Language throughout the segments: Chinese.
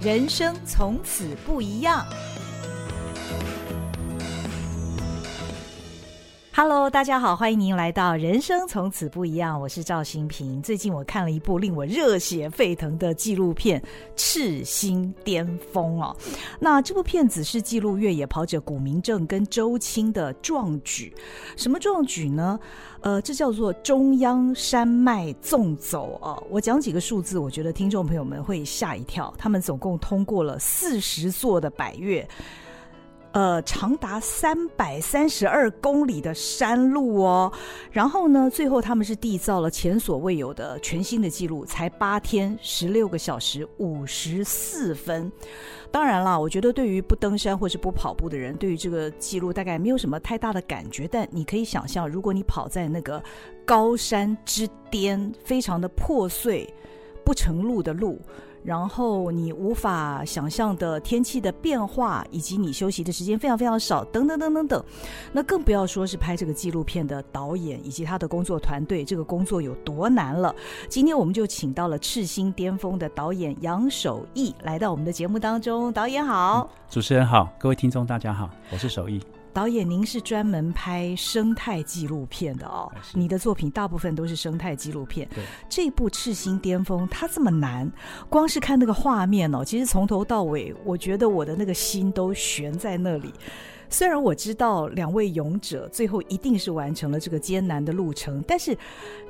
人生从此不一样。Hello，大家好，欢迎您来到《人生从此不一样》，我是赵新平。最近我看了一部令我热血沸腾的纪录片《赤心巅峰》哦。那这部片子是记录越野跑者古明正跟周青的壮举。什么壮举呢？呃，这叫做中央山脉纵走哦。我讲几个数字，我觉得听众朋友们会吓一跳。他们总共通过了四十座的百岳。呃，长达三百三十二公里的山路哦，然后呢，最后他们是缔造了前所未有的全新的记录，才八天十六个小时五十四分。当然啦，我觉得对于不登山或是不跑步的人，对于这个记录大概没有什么太大的感觉。但你可以想象，如果你跑在那个高山之巅，非常的破碎、不成路的路。然后你无法想象的天气的变化，以及你休息的时间非常非常少，等等等等等，那更不要说是拍这个纪录片的导演以及他的工作团队，这个工作有多难了。今天我们就请到了《赤心巅峰》的导演杨守义来到我们的节目当中。导演好。主持人好，各位听众大家好，我是守义。导演，您是专门拍生态纪录片的哦。你的作品大部分都是生态纪录片。对，这部《赤心巅峰》它这么难，光是看那个画面哦，其实从头到尾，我觉得我的那个心都悬在那里。虽然我知道两位勇者最后一定是完成了这个艰难的路程，但是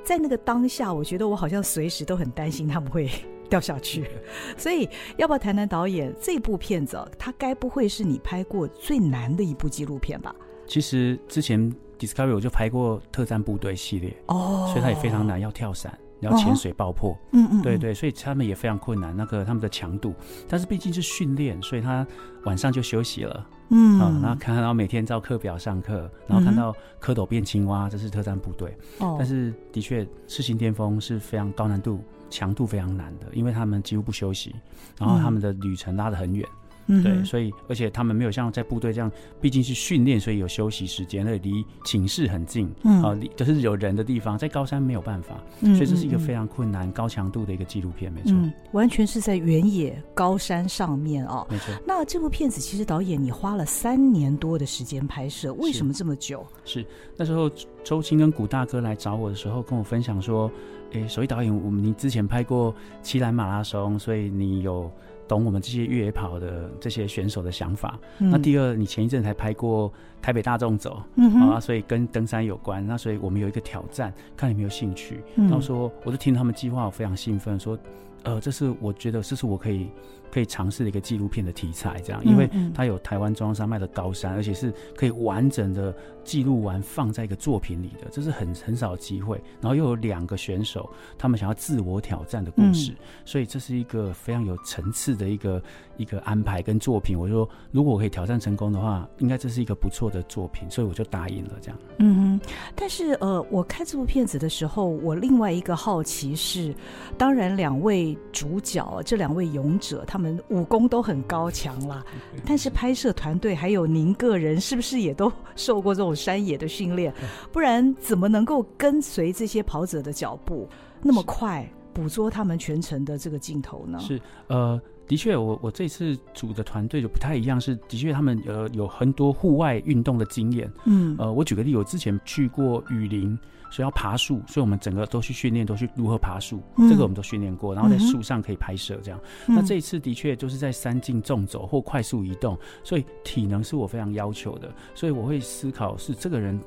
在那个当下，我觉得我好像随时都很担心他们会。掉下去，所以要不要谈谈导演这部片子？它该不会是你拍过最难的一部纪录片吧？其实之前 Discovery 我就拍过特战部队系列哦，所以它也非常难，要跳伞，要潜水爆破，嗯、哦、嗯，对对，所以他们也非常困难。那个他们的强度，但是毕竟是训练，所以他晚上就休息了，嗯啊，然后看到每天照课表上课，然后看到蝌蚪变青蛙，这是特战部队哦。但是的确，赤心巅峰是非常高难度。强度非常难的，因为他们几乎不休息，然后他们的旅程拉得很远。嗯，对，所以而且他们没有像在部队这样，毕竟是训练，所以有休息时间，那离寝室很近，嗯，啊，就是有人的地方，在高山没有办法，嗯，所以这是一个非常困难、高强度的一个纪录片，没错，嗯，完全是在原野高山上面哦，没错。那这部片子其实导演你花了三年多的时间拍摄，为什么这么久？是，是那时候周青跟古大哥来找我的时候，跟我分享说，哎，所以导演，我们你之前拍过七兰马拉松，所以你有。懂我们这些越野跑的这些选手的想法。嗯、那第二，你前一阵才拍过台北大众走，嗯啊，所以跟登山有关。那所以我们有一个挑战，看你有没有兴趣。嗯、然后说，我就听他们计划，我非常兴奋，说，呃，这是我觉得这是我可以。可以尝试的一个纪录片的题材，这样，因为它有台湾中央山脉的高山，而且是可以完整的记录完放在一个作品里的，这是很很少机会。然后又有两个选手，他们想要自我挑战的故事，所以这是一个非常有层次的一个一个安排跟作品。我就说，如果我可以挑战成功的话，应该这是一个不错的作品，所以我就答应了这样。嗯哼，但是呃，我看这部片子的时候，我另外一个好奇是，当然两位主角这两位勇者他。他们武功都很高强啦，但是拍摄团队还有您个人，是不是也都受过这种山野的训练？不然怎么能够跟随这些跑者的脚步那么快捕捉他们全程的这个镜头呢？是呃，的确，我我这次组的团队就不太一样，是的确他们呃有很多户外运动的经验。嗯，呃，我举个例，我之前去过雨林。所以要爬树，所以我们整个都去训练，都去如何爬树，嗯、这个我们都训练过。然后在树上可以拍摄，这样。嗯、那这一次的确就是在山径纵走或快速移动，所以体能是我非常要求的。所以我会思考是这个人。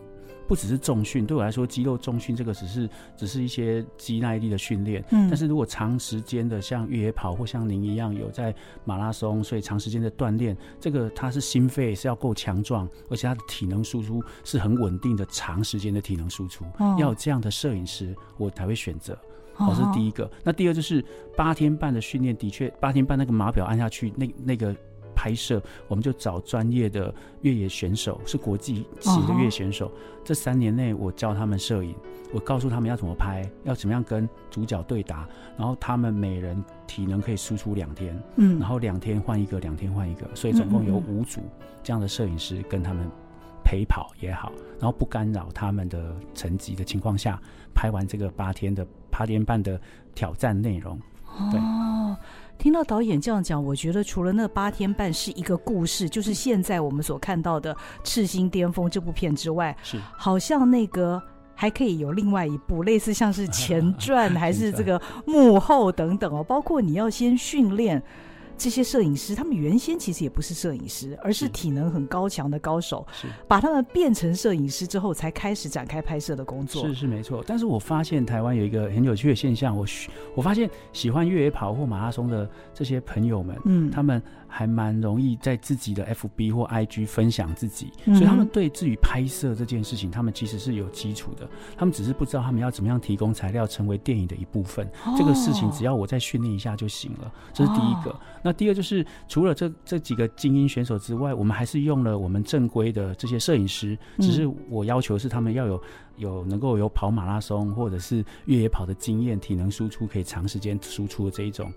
不只是重训，对我来说，肌肉重训这个只是只是一些肌耐力的训练。嗯，但是如果长时间的像越野跑或像您一样有在马拉松，所以长时间的锻炼，这个它是心肺是要够强壮，而且它的体能输出是很稳定的，长时间的体能输出，哦、要有这样的摄影师，我才会选择。哦，这是第一个。那第二就是八天半的训练，的确八天半那个码表按下去，那那个。拍摄，我们就找专业的越野选手，是国际级的越野选手。Uh. 这三年内，我教他们摄影，我告诉他们要怎么拍，要怎么样跟主角对答，然后他们每人体能可以输出两天，嗯，然后两天换一个，两天换一个，所以总共有五组这样的摄影师跟他们陪跑也好，然后不干扰他们的成绩的情况下，拍完这个八天的八天半的挑战内容。对。Oh. 听到导演这样讲，我觉得除了那八天半是一个故事，就是现在我们所看到的《赤心巅峰》这部片之外，是好像那个还可以有另外一部，类似像是前传 还是这个幕后等等哦，包括你要先训练。这些摄影师，他们原先其实也不是摄影师，而是体能很高强的高手。是把他们变成摄影师之后，才开始展开拍摄的工作。是是没错。但是我发现台湾有一个很有趣的现象，我我发现喜欢越野跑或马拉松的这些朋友们，嗯，他们。还蛮容易在自己的 FB 或 IG 分享自己，所以他们对至于拍摄这件事情，他们其实是有基础的。他们只是不知道他们要怎么样提供材料，成为电影的一部分。这个事情只要我再训练一下就行了。这是第一个。那第二就是除了这这几个精英选手之外，我们还是用了我们正规的这些摄影师。只是我要求是他们要有有能够有跑马拉松或者是越野跑的经验，体能输出可以长时间输出的这一种。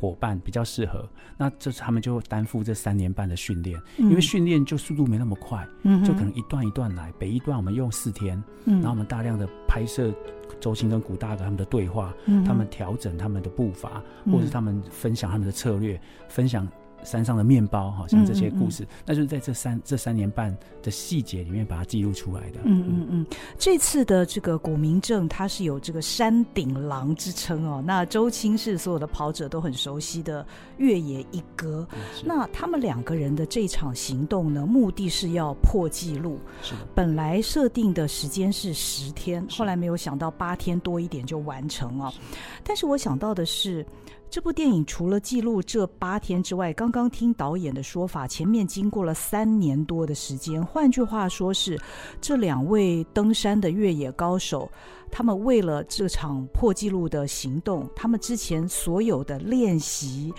伙伴比较适合，那这次他们就担负这三年半的训练，嗯、因为训练就速度没那么快，嗯、就可能一段一段来。北一段我们用四天，嗯、然后我们大量的拍摄周星跟古大哥他们的对话，嗯、他们调整他们的步伐，嗯、或者是他们分享他们的策略，分享。山上的面包，好像这些故事，嗯嗯嗯，那就是在这三这三年半的细节里面把它记录出来的。嗯嗯嗯，这次的这个古明镇，它是有这个山顶狼之称哦。那周青是所有的跑者都很熟悉的越野一哥。嗯、那他们两个人的这场行动呢，目的是要破纪录。是的。本来设定的时间是十天，后来没有想到八天多一点就完成了。是但是我想到的是。这部电影除了记录这八天之外，刚刚听导演的说法，前面经过了三年多的时间。换句话说，是这两位登山的越野高手，他们为了这场破纪录的行动，他们之前所有的练习、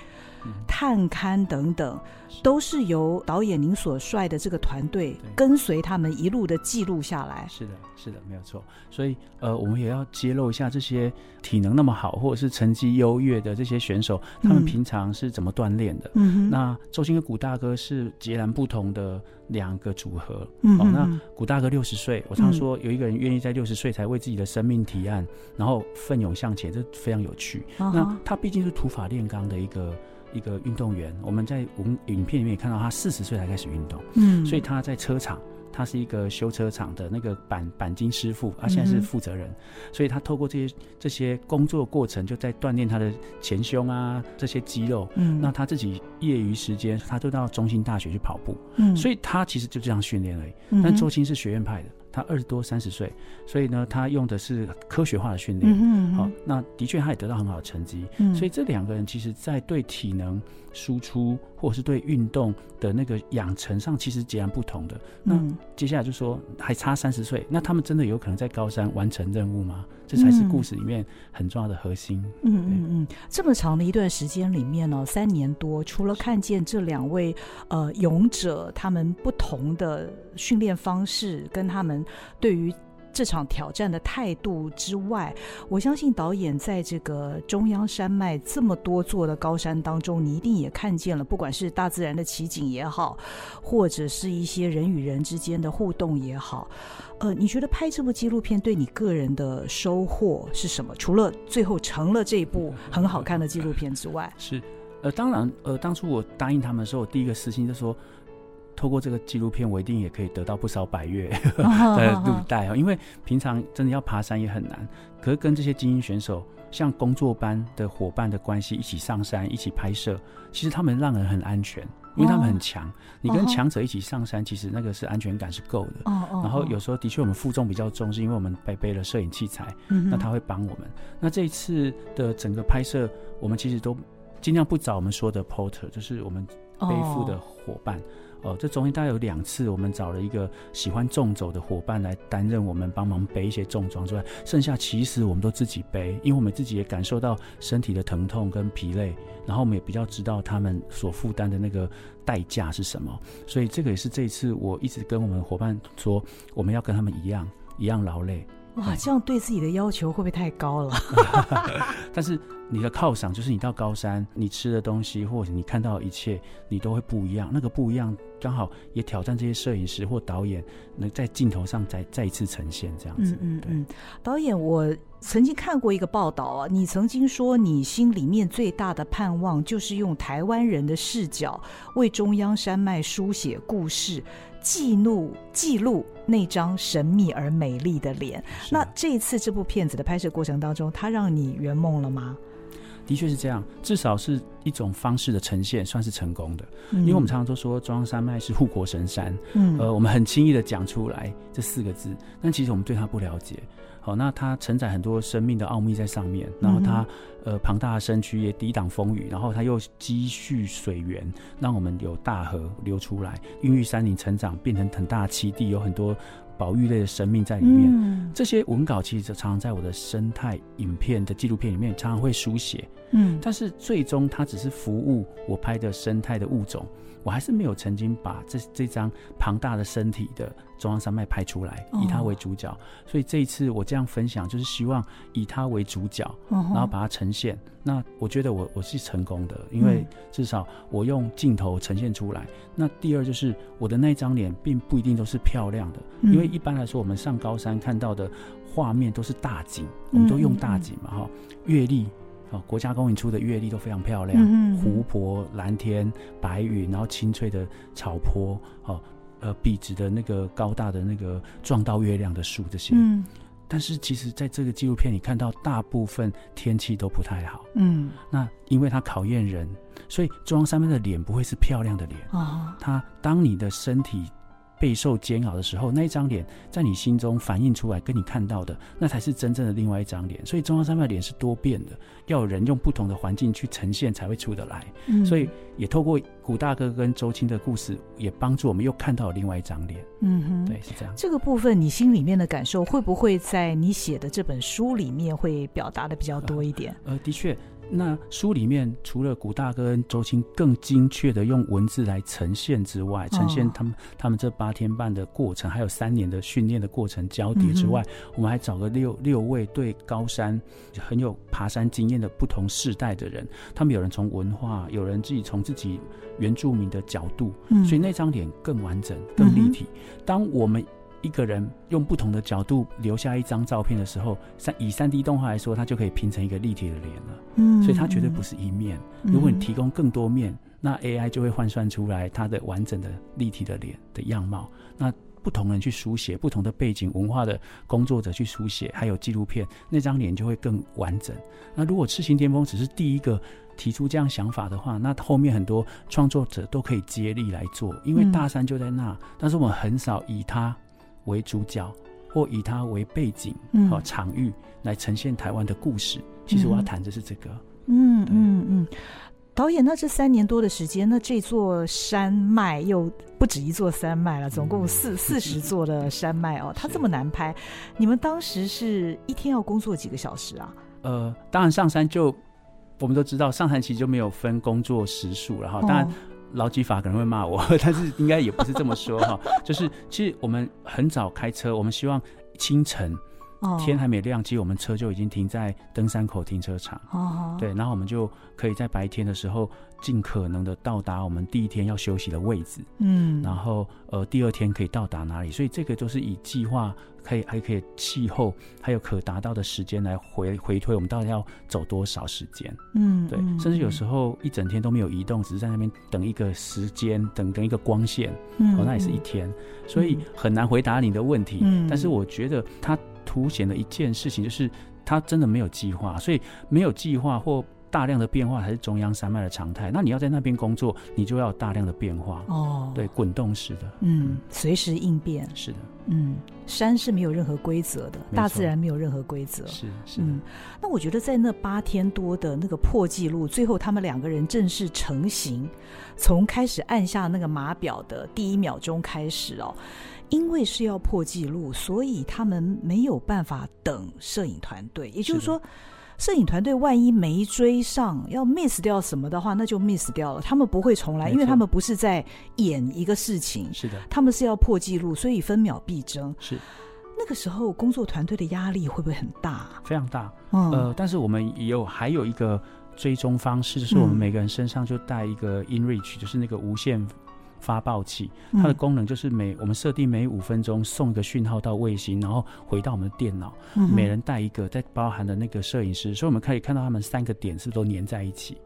探勘等等。都是由导演您所率的这个团队跟随他们一路的记录下来。是的，是的，没有错。所以，呃，我们也要揭露一下这些体能那么好或者是成绩优越的这些选手，他们平常是怎么锻炼的？嗯哼。那周星跟古大哥是截然不同的两个组合。哦，那古大哥六十岁，我常说有一个人愿意在六十岁才为自己的生命提案，然后奋勇向前，这非常有趣。Uh. 那他毕竟是土法炼钢的一个。一个运动员，我们在我们影片里面也看到他四十岁才开始运动，嗯，所以他在车厂，他是一个修车厂的那个钣钣金师傅，他现在是负责人，嗯、所以他透过这些这些工作过程，就在锻炼他的前胸啊这些肌肉，嗯，那他自己业余时间，他就到中心大学去跑步，嗯，所以他其实就这样训练而已，嗯、但周青是学院派的。他二十多三十岁，所以呢，他用的是科学化的训练。好、嗯嗯哦，那的确他也得到很好的成绩。嗯、所以这两个人其实，在对体能输出或者是对运动的那个养成上，其实截然不同的。那接下来就说，还差三十岁，那他们真的有可能在高山完成任务吗？这才是故事里面很重要的核心。嗯嗯嗯，这么长的一段时间里面呢、哦，三年多，除了看见这两位呃勇者他们不同的训练方式，跟他们对于这场挑战的态度之外，我相信导演在这个中央山脉这么多座的高山当中，你一定也看见了，不管是大自然的奇景也好，或者是一些人与人之间的互动也好。呃，你觉得拍这部纪录片对你个人的收获是什么？除了最后成了这一部很好看的纪录片之外，是，呃，当然，呃，当初我答应他们的时候，我第一个私心就说。透过这个纪录片，我一定也可以得到不少百越 的路带哦。因为平常真的要爬山也很难，可是跟这些精英选手像工作班的伙伴的关系，一起上山，一起拍摄，其实他们让人很安全，因为他们很强。你跟强者一起上山，其实那个是安全感是够的。然后有时候的确我们负重比较重，是因为我们背背了摄影器材，那他会帮我们。那这一次的整个拍摄，我们其实都尽量不找我们说的 porter，就是我们背负的伙伴。哦，哦这中间大概有两次，我们找了一个喜欢重走的伙伴来担任我们帮忙背一些重装之外，剩下其实我们都自己背，因为我们自己也感受到身体的疼痛跟疲累，然后我们也比较知道他们所负担的那个代价是什么，所以这个也是这一次我一直跟我们的伙伴说，我们要跟他们一样，一样劳累。哇，这样对自己的要求会不会太高了？但是你的犒赏就是你到高山，你吃的东西或者你看到的一切，你都会不一样。那个不一样，刚好也挑战这些摄影师或导演，能在镜头上再再一次呈现这样子。嗯嗯嗯，导演，我曾经看过一个报道啊，你曾经说你心里面最大的盼望就是用台湾人的视角为中央山脉书写故事。记录记录那张神秘而美丽的脸。那这一次这部片子的拍摄过程当中，它让你圆梦了吗？的确是这样，至少是一种方式的呈现，算是成功的。嗯、因为我们常常都说中央山脉是护国神山，嗯，呃，我们很轻易的讲出来这四个字，但其实我们对它不了解。好，那它承载很多生命的奥秘在上面，然后它、嗯、呃庞大的身躯也抵挡风雨，然后它又积蓄水源，让我们有大河流出来，孕育山林成长，变成很大的栖地，有很多保育类的生命在里面。嗯、这些文稿其实常常在我的生态影片的纪录片里面常常会书写，嗯，但是最终它只是服务我拍的生态的物种。我还是没有曾经把这这张庞大的身体的中央山脉拍出来，以它为主角。所以这一次我这样分享，就是希望以它为主角，然后把它呈现。那我觉得我我是成功的，因为至少我用镜头呈现出来。那第二就是我的那张脸并不一定都是漂亮的，因为一般来说我们上高山看到的画面都是大景，我们都用大景嘛哈，月历。哦，国家公园出的月历都非常漂亮，嗯、湖泊、蓝天、白云，然后清脆的草坡，哦，呃，笔直的那个高大的那个撞到月亮的树这些。嗯，但是其实在这个纪录片里看到，大部分天气都不太好。嗯，那因为它考验人，所以中央山脉的脸不会是漂亮的脸。哦，它当你的身体。备受煎熬的时候，那一张脸在你心中反映出来，跟你看到的那才是真正的另外一张脸。所以中央山脉脸是多变的，要有人用不同的环境去呈现，才会出得来。嗯，所以也透过古大哥跟周青的故事，也帮助我们又看到了另外一张脸。嗯哼，对，是这样。这个部分你心里面的感受，会不会在你写的这本书里面会表达的比较多一点？呃，呃，的确。那书里面除了古大哥跟周青更精确的用文字来呈现之外，呈现他们他们这八天半的过程，还有三年的训练的过程交叠之外，我们还找个六六位对高山很有爬山经验的不同世代的人，他们有人从文化，有人自己从自己原住民的角度，所以那张脸更完整、更立体。当我们一个人用不同的角度留下一张照片的时候，三以三 D 动画来说，它就可以拼成一个立体的脸了。嗯，所以它绝对不是一面。如果你提供更多面，那 AI 就会换算出来它的完整的立体的脸的样貌。那不同人去书写，不同的背景文化的工作者去书写，还有纪录片，那张脸就会更完整。那如果赤心巅峰只是第一个提出这样想法的话，那后面很多创作者都可以接力来做，因为大山就在那。但是我们很少以它。为主角，或以它为背景和、嗯、场域来呈现台湾的故事。其实我要谈的是这个。嗯嗯嗯，导演，那这三年多的时间，那这座山脉又不止一座山脉了，总共四四十座的山脉哦。它这么难拍，你们当时是一天要工作几个小时啊？呃，当然上山就我们都知道，上山其实就没有分工作时数了哈。当然。劳基法可能会骂我，但是应该也不是这么说哈。就是其实我们很早开车，我们希望清晨天还没亮，其实我们车就已经停在登山口停车场。哦，对，然后我们就可以在白天的时候尽可能的到达我们第一天要休息的位置。嗯，然后呃第二天可以到达哪里？所以这个都是以计划。可以，还可以气候，还有可达到的时间来回回推，我们到底要走多少时间？嗯，对，甚至有时候一整天都没有移动，只是在那边等一个时间，等等一个光线，嗯，哦，那也是一天，所以很难回答你的问题。嗯，但是我觉得它凸显了一件事情，就是它真的没有计划，所以没有计划或。大量的变化才是中央山脉的常态。那你要在那边工作，你就要有大量的变化哦。对，滚动式的，嗯，随时应变。是的，嗯，山是没有任何规则的，大自然没有任何规则。是是。嗯，那我觉得在那八天多的那个破纪录，最后他们两个人正式成型，从开始按下那个码表的第一秒钟开始哦，因为是要破纪录，所以他们没有办法等摄影团队，也就是说。摄影团队万一没追上，要 miss 掉什么的话，那就 miss 掉了。他们不会重来，因为他们不是在演一个事情，是的，他们是要破纪录，所以分秒必争。是，那个时候工作团队的压力会不会很大啊？非常大。嗯，呃，但是我们也有还有一个追踪方式，就是我们每个人身上就带一个 InReach，就是那个无线。发报器，它的功能就是每我们设定每五分钟送一个讯号到卫星，然后回到我们的电脑，每人带一个，在包含的那个摄影师，所以我们可以看到他们三个点是不是都粘在一起。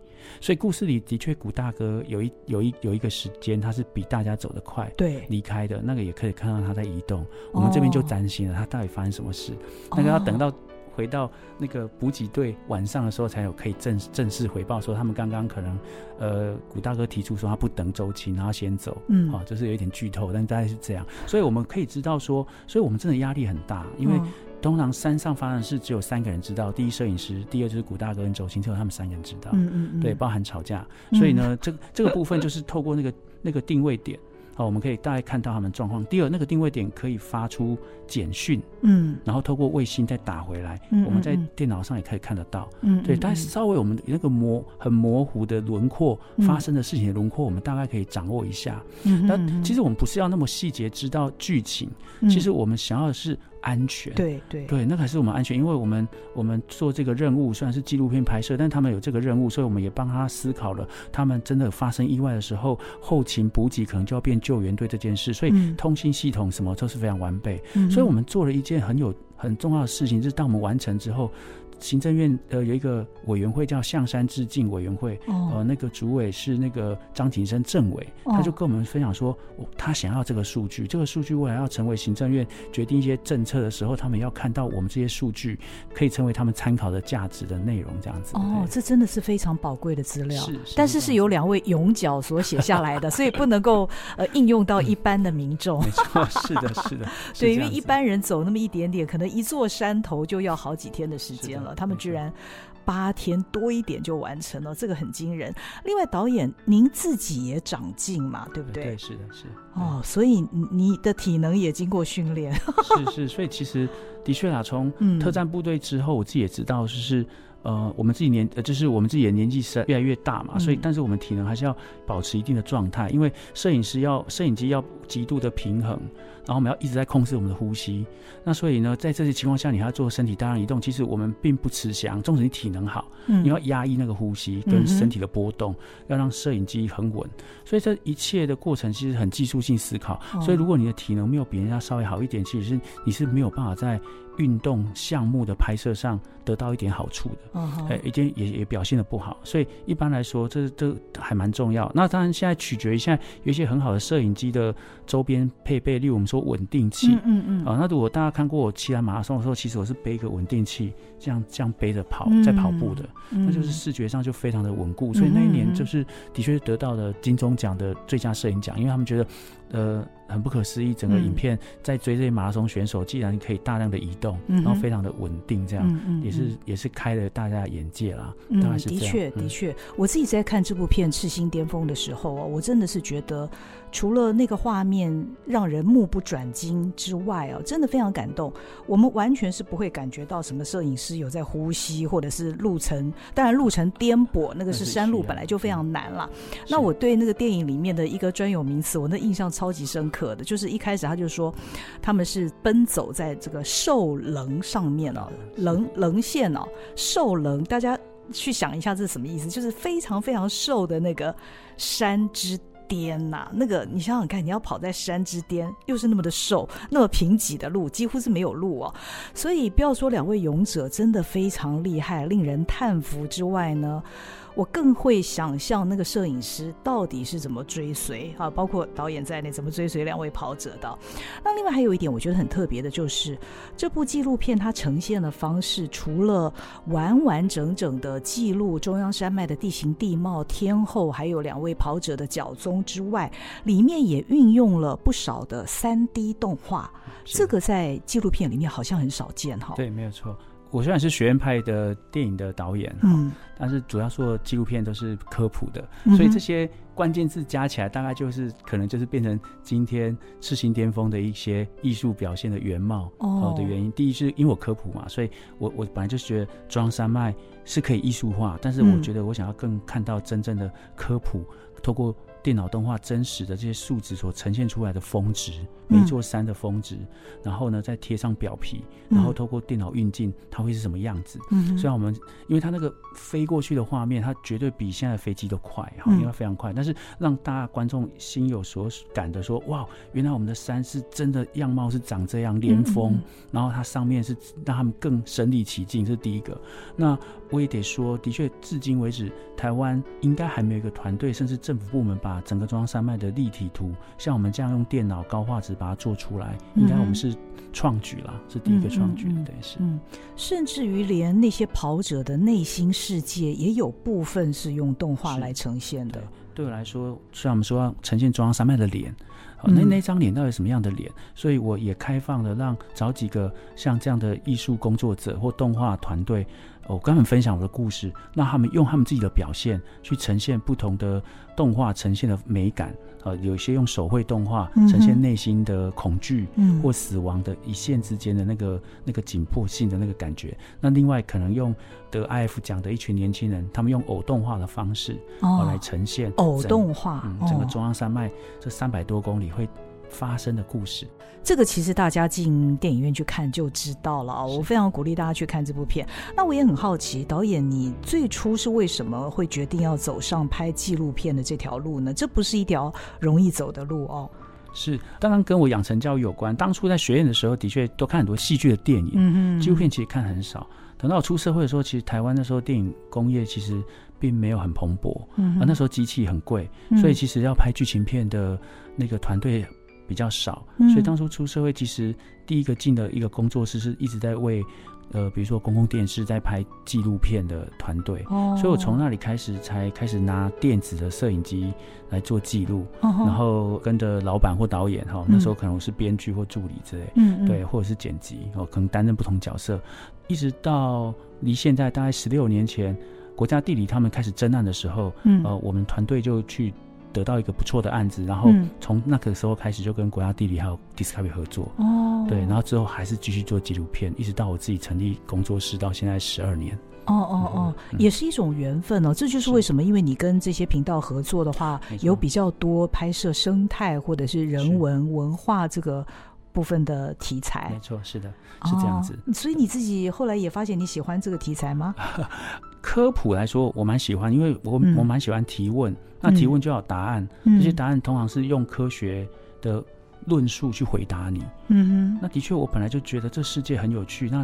所以故事里的确，古大哥有一有一有一个时间，他是比大家走得快，对，离开的那个也可以看到他在移动。我们这边就担心了，他到底发生什么事？那个要等到。回到那个补给队晚上的时候，才有可以正正式回报说他们刚刚可能，呃，古大哥提出说他不等周期，然后先走，嗯，好、哦，这是有一点剧透，但大概是这样，所以我们可以知道说，所以我们真的压力很大，因为通常山上发生的事只有三个人知道，第一摄影师，第二就是古大哥跟周星，只有他们三个人知道，嗯嗯，嗯，对，包含吵架，所以呢，这这个部分就是透过那个那个定位点。好，我们可以大概看到他们状况。第二，那个定位点可以发出简讯，嗯，然后透过卫星再打回来，嗯，我们在电脑上也可以看得到，嗯，对。但是稍微我们那个模很模糊的轮廓发生的事情的轮廓，我们大概可以掌握一下。嗯，那其实我们不是要那么细节知道剧情，其实我们想要的是。安全，对对。对，那个还是我们安全，因为我们我们做这个任务虽然是纪录片拍摄，但他们有这个任务，所以我们也帮他思考了，他们真的发生意外的时候，后勤补给可能就要变救援队这件事，所以通信系统什么都是非常完备，嗯、所以我们做了一件很有很重要的事情，就是当我们完成之后。行政院呃有一个委员会叫象山致敬委员会，哦、呃那个主委是那个张景生政委，他就跟我们分享说，他想要这个数据，这个数据未来要成为行政院决定一些政策的时候，他们要看到我们这些数据可以成为他们参考的价值的内容，这样子。哦，这真的是非常宝贵的资料，是，是，但是。是由两位勇脚所写下来的，所以不能够呃应用到一般的民众。没错，是的，是的，对，因为一般人走那么一点点，可能一座山头就要好几天的时间了。他们居然八天多一点就完成了，这个很惊人。另外，导演您自己也长进嘛，对不对？对，是的，是。哦，所以你的体能也经过训练。是是，所以其实的确啊，从特战部队之后，我自己也知道，就是呃，我们自己年呃，就是我们自己的年纪是越来越大嘛，所以但是我们体能还是要保持一定的状态，因为摄影师要摄影机要极度的平衡。然后我们要一直在控制我们的呼吸，那所以呢，在这些情况下，你还要做身体大量移动。其实我们并不吃香，纵使你体能好，嗯、你要压抑那个呼吸跟身体的波动，嗯、要让摄影机很稳。所以这一切的过程其实很技术性思考。哦、所以如果你的体能没有比人家稍微好一点，其实是你是没有办法在运动项目的拍摄上得到一点好处的。哦，哎，一点也也表现的不好。所以一般来说，这这还蛮重要。那当然现在取决于现在有一些很好的摄影机的周边配备，例如我们说。稳定器，嗯嗯，嗯啊，那如果大家看过我骑完马拉松的时候，其实我是背一个稳定器，这样这样背着跑，在跑步的，那就是视觉上就非常的稳固，所以那一年就是的确得到了金钟奖的最佳摄影奖，因为他们觉得。呃，很不可思议，整个影片在追这些马拉松选手，既然可以大量的移动，嗯、然后非常的稳定，这样、也是也是开了大家的眼界啦。嗯，的确的确，嗯、我自己在看这部片《赤心巅峰》的时候啊，我真的是觉得，除了那个画面让人目不转睛之外啊，真的非常感动。我们完全是不会感觉到什么摄影师有在呼吸，或者是路程，当然路程颠簸，那个是山路本来就非常难了。那我对那个电影里面的一个专有名词，我那印象。超级深刻的，就是一开始他就说，他们是奔走在这个兽棱上面哦，棱棱线哦，兽棱，大家去想一下这是什么意思？就是非常非常瘦的那个山之巅呐、啊，那个你想想看，你要跑在山之巅，又是那么的瘦，那么贫瘠的路，几乎是没有路哦。所以不要说两位勇者真的非常厉害，令人叹服之外呢。我更会想象那个摄影师到底是怎么追随啊，包括导演在内怎么追随两位跑者的。那另外还有一点我觉得很特别的就是，这部纪录片它呈现的方式，除了完完整整的记录中央山脉的地形地貌、天候，还有两位跑者的脚踪之外，里面也运用了不少的 3D 动画。这个在纪录片里面好像很少见哈。对，没有错。我虽然是学院派的电影的导演，嗯，但是主要做纪录片都是科普的，嗯、所以这些关键字加起来，大概就是可能就是变成今天赤心巅峰的一些艺术表现的原貌哦的原因。哦、第一是因为我科普嘛，所以我我本来就觉得中央山脉是可以艺术化，但是我觉得我想要更看到真正的科普，透过。电脑动画真实的这些数值所呈现出来的峰值，每一座山的峰值，嗯、然后呢再贴上表皮，然后透过电脑运镜，它会是什么样子？嗯，虽然我们因为它那个飞过去的画面，它绝对比现在的飞机都快哈，因为非常快，但是让大家观众心有所感的说，哇，原来我们的山是真的样貌是长这样连峰，然后它上面是让他们更身临其境，这是第一个。那我也得说，的确，至今为止，台湾应该还没有一个团队，甚至政府部门把整个中央山脉的立体图，像我们这样用电脑高画质把它做出来，应该我们是创举了，是第一个创举，对，是。嗯，甚至于连那些跑者的内心世界，也有部分是用动画来呈现的。对我来说，虽然我们说要呈现中央山脉的脸。那那张脸到底什么样的脸？所以我也开放了，让找几个像这样的艺术工作者或动画团队，我跟他们分享我的故事，那他们用他们自己的表现去呈现不同的动画呈现的美感。呃，有些用手绘动画呈现内心的恐惧嗯或死亡的一线之间的那个那个紧迫性的那个感觉。那另外可能用得 IF 奖的一群年轻人，他们用偶动画的方式哦来呈现偶动画，嗯，整个中央山脉这三百多公里会发生的故事，这个其实大家进电影院去看就知道了啊！我非常鼓励大家去看这部片。那我也很好奇，导演你最初是为什么会决定要走上拍纪录片的这条路呢？这不是一条容易走的路哦。是，当然跟我养成教育有关。当初在学院的时候，的确都看很多戏剧的电影，嗯嗯，纪录片其实看很少。等到我出社会的时候，其实台湾那时候电影工业其实并没有很蓬勃，嗯，而那时候机器很贵，所以其实要拍剧情片的那个团队。比较少，所以当初出社会，其实第一个进的一个工作室是一直在为，呃，比如说公共电视在拍纪录片的团队，哦，所以我从那里开始才开始拿电子的摄影机来做记录，哦，然后跟着老板或导演哈，那时候可能我是编剧或助理之类，嗯，对，或者是剪辑，哦，可能担任不同角色，一直到离现在大概十六年前，国家地理他们开始征案的时候，嗯，呃，我们团队就去。得到一个不错的案子，然后从那个时候开始就跟国家地理还有 Discovery 合作，哦，对，然后之后还是继续做纪录片，一直到我自己成立工作室到现在十二年。哦哦哦，也是一种缘分哦。这就是为什么，因为你跟这些频道合作的话，有比较多拍摄生态或者是人文文化这个部分的题材。没错，是的，是这样子。所以你自己后来也发现你喜欢这个题材吗？科普来说，我蛮喜欢，因为我我蛮喜欢提问。嗯那提问就要答案，嗯，这些答案通常是用科学的论述去回答你。嗯哼，那的确，我本来就觉得这世界很有趣。那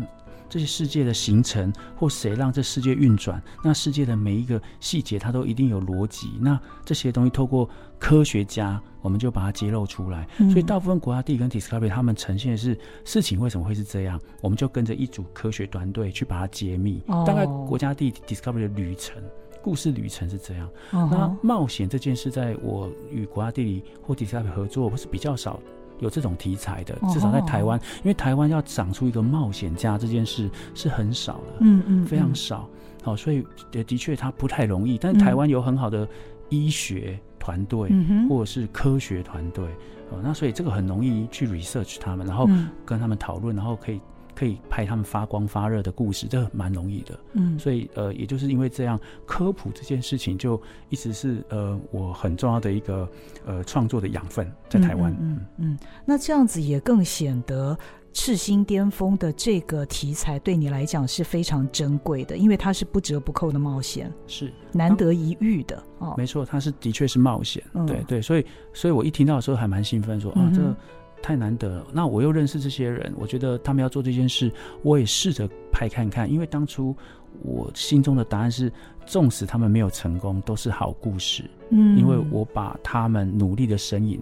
这些世界的形成，或谁让这世界运转，那世界的每一个细节，它都一定有逻辑。那这些东西透过科学家，我们就把它揭露出来。所以，大部分国家地理跟 Discovery 他们呈现的是事情为什么会是这样，我们就跟着一组科学团队去把它揭秘。大概国家地理 Discovery 的旅程。故事旅程是这样，uh huh. 那冒险这件事，在我与国家地理或 Discovery 合作，我是比较少有这种题材的。Uh. 至少在台湾，因为台湾要长出一个冒险家这件事是很少的，嗯嗯、uh，huh. 非常少。好，所以的确它不太容易。但是台湾有很好的医学团队，uh. 或者是科学团队，哦，那所以这个很容易去 research 他们，然后跟他们讨论，然后可以。可以拍他们发光发热的故事，这蛮容易的。嗯，所以呃，也就是因为这样，科普这件事情就一直是呃我很重要的一个呃创作的养分，在台湾。嗯嗯，嗯，那这样子也更显得赤心巅峰的这个题材对你来讲是非常珍贵的，因为它是不折不扣的冒险，是难得一遇的。哦，没错，它是的确是冒险。嗯、对对，所以所以我一听到的时候还蛮兴奋，说啊这。嗯太难得了，那我又认识这些人，我觉得他们要做这件事，我也试着拍看看。因为当初我心中的答案是，纵使他们没有成功，都是好故事。嗯，因为我把他们努力的身影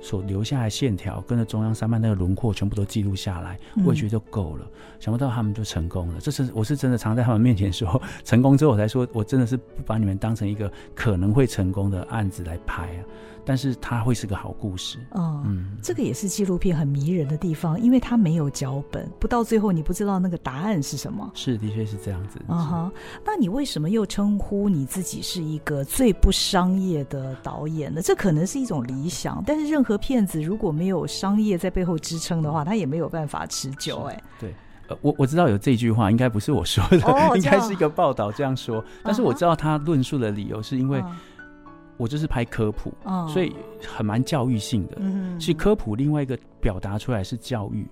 所留下来线条，跟着中央山脉那个轮廓全部都记录下来，我也觉得就够了。嗯、想不到他们就成功了，这是我是真的常在他们面前说，成功之后我才说我真的是不把你们当成一个可能会成功的案子来拍啊。但是它会是个好故事，哦、嗯，这个也是纪录片很迷人的地方，因为它没有脚本，不到最后你不知道那个答案是什么。是，的确是这样子。啊哈，那你为什么又称呼你自己是一个最不商业的导演呢？这可能是一种理想，但是任何片子如果没有商业在背后支撑的话，它也没有办法持久。哎，对，呃，我我知道有这句话，应该不是我说的，哦、应该是一个报道这样说，但是我知道他论述的理由是因为。我就是拍科普，哦，所以很蛮教育性的。嗯，其实科普另外一个表达出来是教育。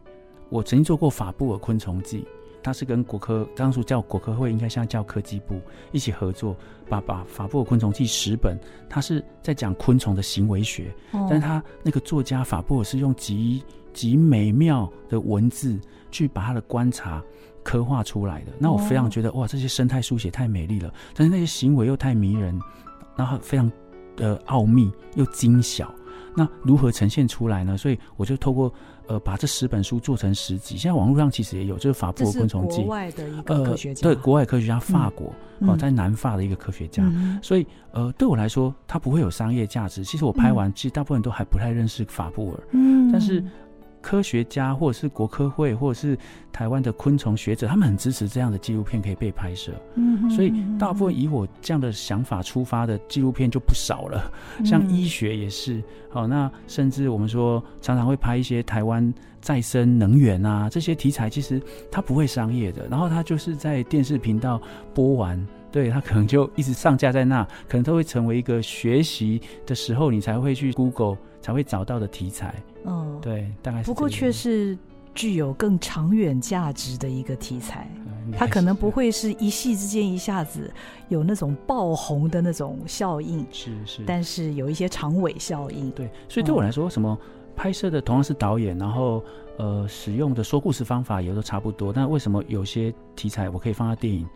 我曾经做过法布尔昆虫记，它是跟国科当初叫国科会，应该现在叫科技部一起合作，把把法布尔昆虫记十本，它是在讲昆虫的行为学，哦，但是他那个作家法布尔是用极极美妙的文字去把他的观察刻画出来的。那我非常觉得哇，这些生态书写太美丽了，但是那些行为又太迷人，然后非常的奥秘又精小。那如何呈现出来呢？所以我就透过呃把这十本书做成十集。现在网络上其实也有，就是法布尔昆虫记。国外的一个科学家。呃，对，国外科学家，法国哦、嗯，在南法的一个科学家。嗯、所以呃，对我来说，它不会有商业价值。其实我拍完，嗯、其实大部分人都还不太认识法布尔。嗯，但是。科学家或者是国科会或者是台湾的昆虫学者，他们很支持这样的纪录片可以被拍摄。嗯，所以大部分以我这样的想法出发的纪录片就不少了。像医学也是，好，那甚至我们说常常会拍一些台湾再生能源啊这些题材，其实它不会商业的，然后它就是在电视频道播完，对，它可能就一直上架在那，可能都会成为一个学习的时候你才会去 Google 才会找到的题材。嗯，对，大概是。不过却是具有更长远价值的一个题材，它可能不会是一夕之间一下子有那种爆红的那种效应，是是，但是有一些长尾效应。对，所以对我来说，什么拍摄的同样是导演，然后呃使用的说故事方法也都差不多，但为什么有些题材我可以放在电影，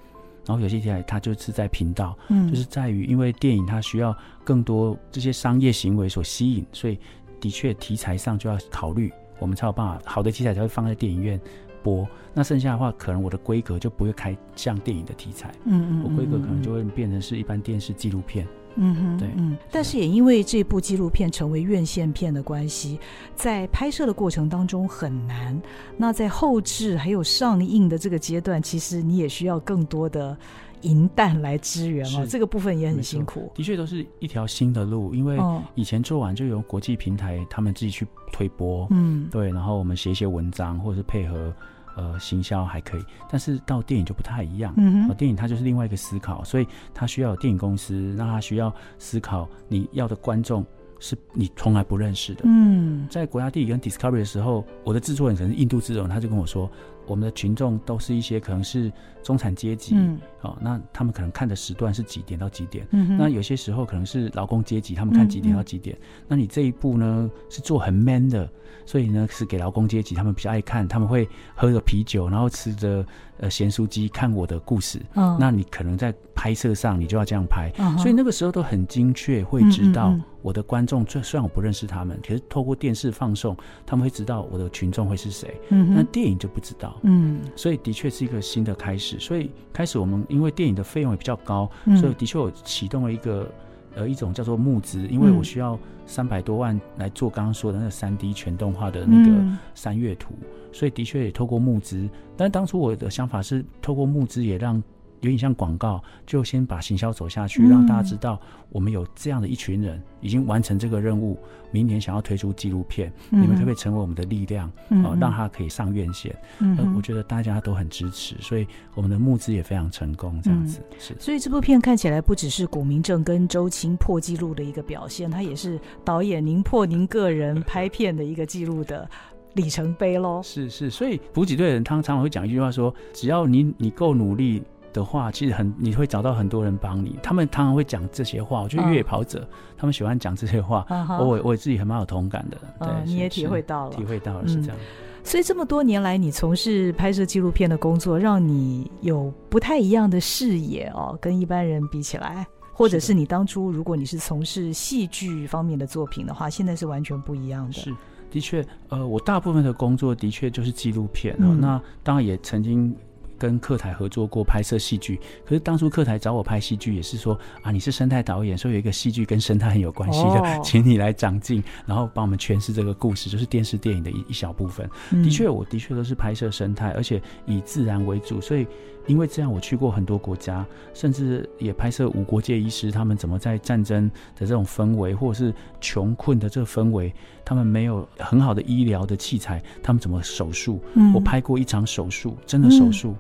然后有些题材它就是在频道，嗯，就是在于因为电影它需要更多这些商业行为所吸引，所以。的确，题材上就要考虑，我们才有办法好的题材才会放在电影院播。那剩下的话，可能我的规格就不会开像电影的题材，嗯，嗯嗯，我规格可能就会变成是一般电视纪录片，嗯哼，对，嗯。但是也因为这部纪录片成为院线片的关系，在拍摄的过程当中很难。那在后置还有上映的这个阶段，其实你也需要更多的。银弹来支援哦，这个部分也很辛苦。的确都是一条新的路，因为以前做完就由国际平台他们自己去推播，嗯，对，然后我们写一些文章或者是配合呃行销还可以，但是到电影就不太一样，嗯，电影它就是另外一个思考，所以它需要有电影公司，那它需要思考你要的观众是你从来不认识的，嗯，在国家地理跟 Discovery 的时候，我的制作人可能是印度制作人，他就跟我说。我们的群众都是一些可能是中产阶级，嗯，哦，那他们可能看的时段是几点到几点？嗯，那有些时候可能是劳工阶级，他们看几点到几点？那你这一部呢是做很 man 的，所以呢是给劳工阶级，他们比较爱看，他们会喝着啤酒，然后吃着呃咸酥鸡看我的故事。哦，那你可能在拍摄上你就要这样拍，哦，所以那个时候都很精确，会知道我的观众。虽虽然我不认识他们，可是透过电视放送，他们会知道我的群众会是谁。嗯，那电影就不知道。嗯，所以的确是一个新的开始。所以开始我们因为电影的费用也比较高，嗯、所以的确我启动了一个呃一种叫做募资，因为我需要三百多万来做刚刚说的那个三 D 全动画的那个三月图，嗯、所以的确也透过募资。但当初我的想法是透过募资也让。有点像广告，就先把行销走下去，让大家知道我们有这样的一群人已经完成这个任务。明年想要推出纪录片，嗯、你们可不可以成为我们的力量？嗯、呃，让他可以上院线。嗯、呃，我觉得大家都很支持，所以我们的募资也非常成功。这样子、嗯、是，所以这部片看起来不只是古明正跟周青破纪录的一个表现，它也是导演您破您个人拍片的一个纪录的里程碑喽。是是，所以补给队的人他常常会讲一句话说：只要你你够努力。的话，其实很你会找到很多人帮你。他们常常会讲这些话，我觉得越野跑者、嗯、他们喜欢讲这些话。Uh-huh. 我我自己很蛮有同感的。对，嗯、你也体会到了，体会到了是这样、嗯。所以这么多年来，你从事拍摄纪录片的工作，让你有不太一样的视野哦，跟一般人比起来，或者是你当初如果你是从事戏剧方面的作品的话，现在是完全不一样的。是，的确，呃，我大部分的工作的确就是纪录片、嗯哦、那当然也曾经。跟客台合作过拍摄戏剧，可是当初客台找我拍戏剧也是说啊，你是生态导演，所以有一个戏剧跟生态很有关系的，哦、请你来长进，然后帮我们诠释这个故事，就是电视电影的一一小部分。嗯、的确，我的确都是拍摄生态，而且以自然为主，所以因为这样，我去过很多国家，甚至也拍摄无国界医师他们怎么在战争的这种氛围，或者是穷困的这个氛围，他们没有很好的医疗的器材，他们怎么手术？嗯、我拍过一场手术，真的手术。嗯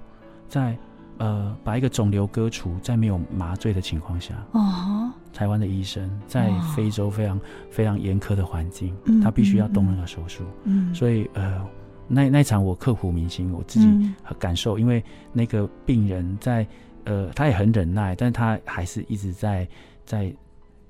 在呃，把一个肿瘤割除，在没有麻醉的情况下，哦、uh-huh，台湾的医生，在非洲非常非常严苛的环境，他必须要动那个手术。嗯，所以呃，那那场我刻骨铭心，我自己感受，因为那个病人在呃，他也很忍耐，但是他还是一直在在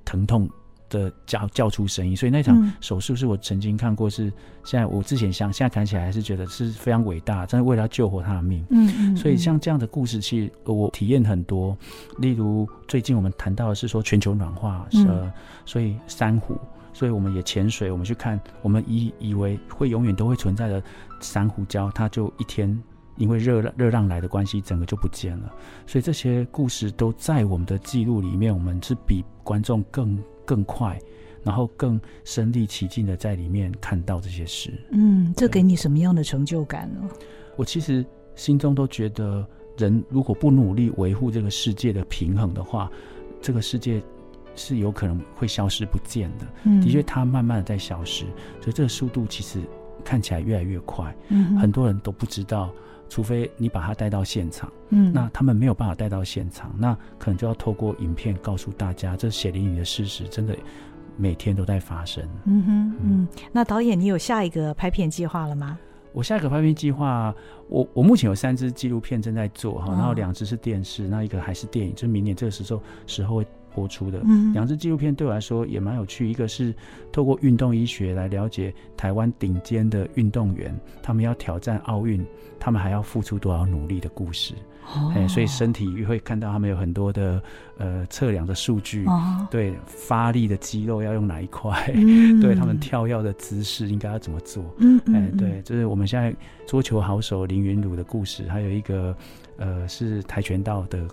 疼痛。的叫叫出声音，所以那场手术是我曾经看过，是现在我之前想，现在看起来还是觉得是非常伟大，真的为了要救活他的命。嗯，嗯，所以像这样的故事，其实我体验很多。例如最近我们谈到的是说全球暖化，呃，所以珊瑚，所以我们也潜水，我们去看，我们以以为会永远都会存在的珊瑚礁，它就一天因为热热浪来的关系，整个就不见了。所以这些故事都在我们的记录里面，我们是比观众更。更快，然后更身临其境的在里面看到这些事。嗯，这给你什么样的成就感呢？我其实心中都觉得，人如果不努力维护这个世界的平衡的话，这个世界是有可能会消失不见的。嗯，的确，它慢慢的在消失，所以这个速度其实看起来越来越快。嗯，很多人都不知道。除非你把他带到现场，嗯，那他们没有办法带到现场，那可能就要透过影片告诉大家，这血淋淋的事实真的每天都在发生。嗯哼，嗯，那导演，你有下一个拍片计划了吗？我下一个拍片计划，我我目前有三支纪录片正在做哈，然后两支是电视，那一个还是电影，就是明年这个时候时候会播出的。嗯两支纪录片对我来说也蛮有趣，一个是透过运动医学来了解台湾顶尖的运动员，他们要挑战奥运。他们还要付出多少努力的故事，哎、oh. 欸，所以身体会看到他们有很多的呃测量的数据，oh. 对发力的肌肉要用哪一块，mm. 对他们跳跃的姿势应该要怎么做，嗯、mm. 欸，对，就是我们现在桌球好手林云儒的故事，还有一个呃是跆拳道的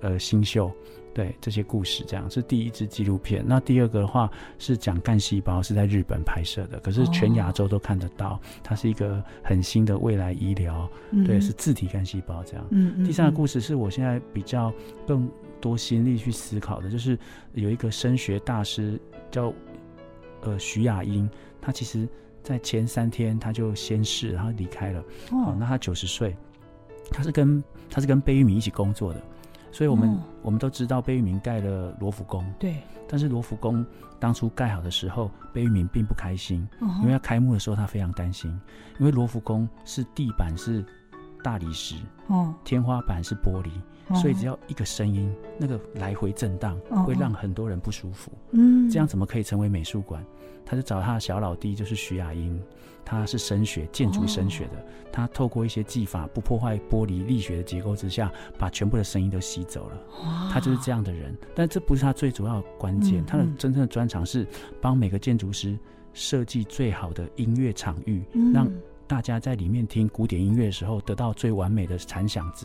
呃新秀。对这些故事，这样是第一支纪录片。那第二个的话是讲干细胞，是在日本拍摄的，可是全亚洲都看得到。哦、它是一个很新的未来医疗，嗯、对，是自体干细胞这样。嗯，嗯，第三个故事是我现在比较更多心力去思考的，就是有一个声学大师叫呃徐雅英，他其实在前三天他就先逝，然后离开了。哦，那他九十岁，他是跟他是跟贝聿铭一起工作的。所以我们、嗯、我们都知道，贝聿铭盖了罗浮宫。对。但是罗浮宫当初盖好的时候，贝聿铭并不开心，嗯、因为要开幕的时候他非常担心，因为罗浮宫是地板是大理石，嗯、天花板是玻璃，嗯、所以只要一个声音，那个来回震荡、嗯、会让很多人不舒服。嗯。这样怎么可以成为美术馆？他就找他的小老弟，就是徐雅英。他是声学建筑声学的，他透过一些技法，不破坏玻璃力学的结构之下，把全部的声音都吸走了。他就是这样的人，但这不是他最主要的关键。他的真正的专长是帮每个建筑师设计最好的音乐场域，让大家在里面听古典音乐的时候得到最完美的残响值。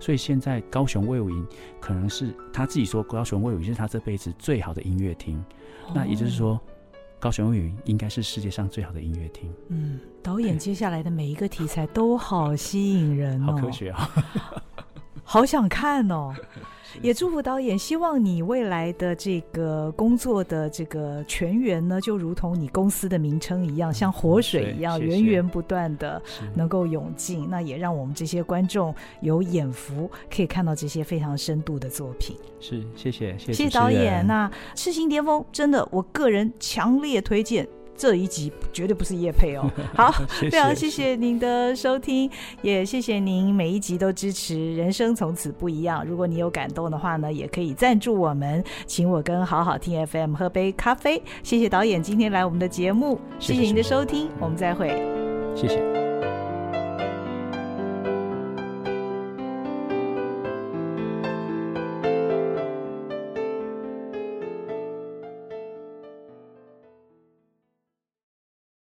所以现在高雄卫武营可能是他自己说，高雄卫武营是他这辈子最好的音乐厅。那也就是说。高雄卫武营应该是世界上最好的音乐厅。嗯，导演接下来的每一个题材都好吸引人哦，好科学啊，好想看哦。也祝福导演，希望你未来的这个工作的这个全员呢，就如同你公司的名称一样，像活水一样，源源不断的能够涌进。那也让我们这些观众有眼福，可以看到这些非常深度的作品。是，谢谢，谢谢，谢谢导演。那《痴心巅峰》真的，我个人强烈推荐。这一集绝对不是叶配哦。好，非常谢谢您的收听，也谢谢您每一集都支持。人生从此不一样。如果你有感动的话呢，也可以赞助我们，请我跟好好听 FM 喝杯咖啡。谢谢导演今天来我们的节目，谢谢您的收听，我们再会。谢谢。